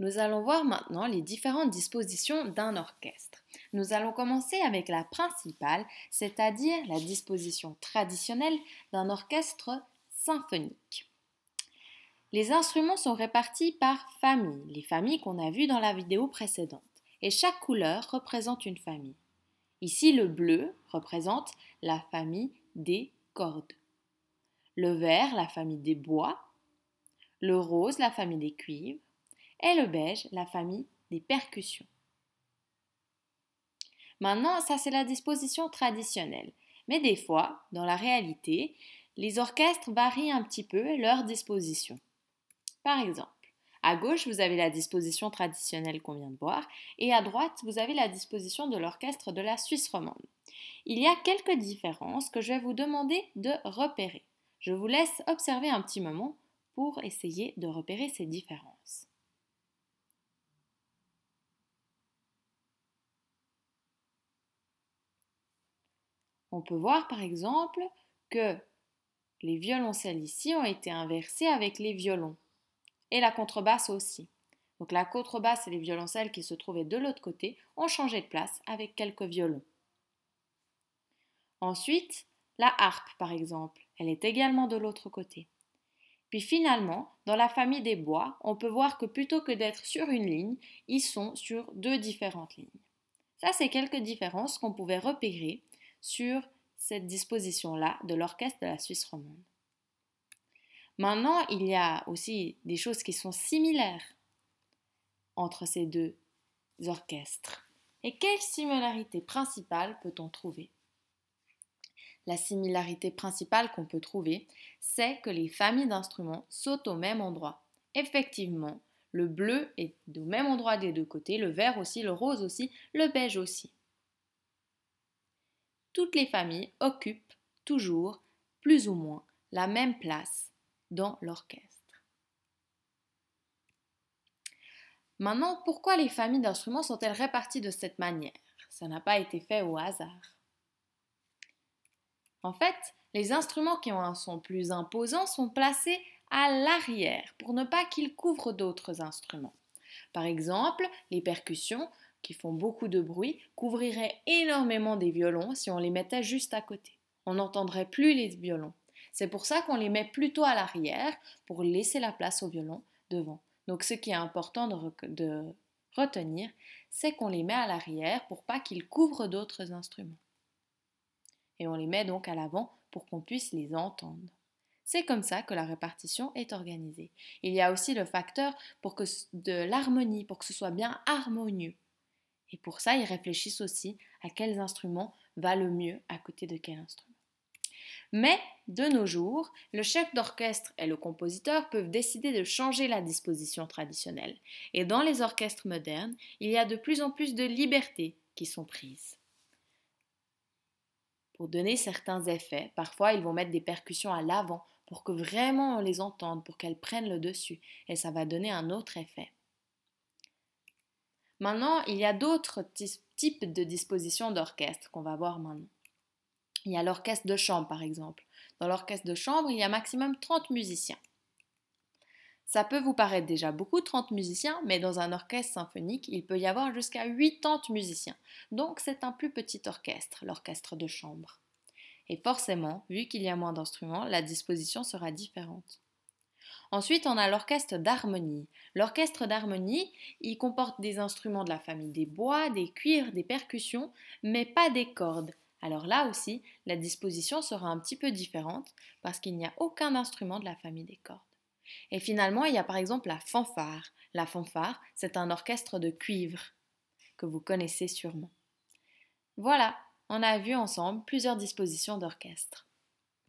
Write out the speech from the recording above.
Nous allons voir maintenant les différentes dispositions d'un orchestre. Nous allons commencer avec la principale, c'est-à-dire la disposition traditionnelle d'un orchestre symphonique. Les instruments sont répartis par famille, les familles qu'on a vues dans la vidéo précédente, et chaque couleur représente une famille. Ici, le bleu représente la famille des cordes, le vert, la famille des bois, le rose, la famille des cuivres, et le beige, la famille des percussions. Maintenant, ça c'est la disposition traditionnelle. Mais des fois, dans la réalité, les orchestres varient un petit peu leur disposition. Par exemple, à gauche, vous avez la disposition traditionnelle qu'on vient de voir, et à droite, vous avez la disposition de l'orchestre de la Suisse romande. Il y a quelques différences que je vais vous demander de repérer. Je vous laisse observer un petit moment pour essayer de repérer ces différences. On peut voir par exemple que les violoncelles ici ont été inversés avec les violons et la contrebasse aussi. Donc la contrebasse et les violoncelles qui se trouvaient de l'autre côté ont changé de place avec quelques violons. Ensuite, la harpe par exemple, elle est également de l'autre côté. Puis finalement, dans la famille des bois, on peut voir que plutôt que d'être sur une ligne, ils sont sur deux différentes lignes. Ça, c'est quelques différences qu'on pouvait repérer sur cette disposition-là de l'orchestre de la Suisse romande. Maintenant, il y a aussi des choses qui sont similaires entre ces deux orchestres. Et quelle similarité principale peut-on trouver? La similarité principale qu'on peut trouver, c'est que les familles d'instruments sautent au même endroit. Effectivement, le bleu est au même endroit des deux côtés, le vert aussi, le rose aussi, le beige aussi toutes les familles occupent toujours, plus ou moins, la même place dans l'orchestre. Maintenant, pourquoi les familles d'instruments sont-elles réparties de cette manière? Ça n'a pas été fait au hasard. En fait, les instruments qui ont un son plus imposant sont placés à l'arrière pour ne pas qu'ils couvrent d'autres instruments. Par exemple, les percussions qui font beaucoup de bruit, couvriraient énormément des violons si on les mettait juste à côté. On n'entendrait plus les violons. C'est pour ça qu'on les met plutôt à l'arrière pour laisser la place aux violons devant. Donc ce qui est important de, retenir, c'est qu'on les met à l'arrière pour pas qu'ils couvrent d'autres instruments. Et on les met donc à l'avant pour qu'on puisse les entendre. C'est comme ça que la répartition est organisée. Il y a aussi le facteur pour que de l'harmonie, pour que ce soit bien harmonieux. Et pour ça, ils réfléchissent aussi à quels instruments va le mieux à côté de quel instrument. Mais de nos jours, le chef d'orchestre et le compositeur peuvent décider de changer la disposition traditionnelle. Et dans les orchestres modernes, il y a de plus en plus de libertés qui sont prises. Pour donner certains effets, parfois ils vont mettre des percussions à l'avant pour que vraiment on les entende, pour qu'elles prennent le dessus, et ça va donner un autre effet. Maintenant, il y a d'autres types de dispositions d'orchestre qu'on va voir maintenant. Il y a l'orchestre de chambre, par exemple. Dans l'orchestre de chambre, il y a maximum 30 musiciens. Ça peut vous paraître déjà beaucoup, 30 musiciens, mais dans un orchestre symphonique, il peut y avoir jusqu'à 80 musiciens. Donc c'est un plus petit orchestre, l'orchestre de chambre. Et forcément, vu qu'il y a moins d'instruments, la disposition sera différente. Ensuite, on a l'orchestre d'harmonie. L'orchestre d'harmonie, il comporte des instruments de la famille des bois, des cuivres, des percussions, mais pas des cordes. Alors là aussi, la disposition sera un petit peu différente parce qu'il n'y a aucun instrument de la famille des cordes. Et finalement, il y a par exemple la fanfare. La fanfare, c'est un orchestre de cuivre que vous connaissez sûrement. Voilà, on a vu ensemble plusieurs dispositions d'orchestre.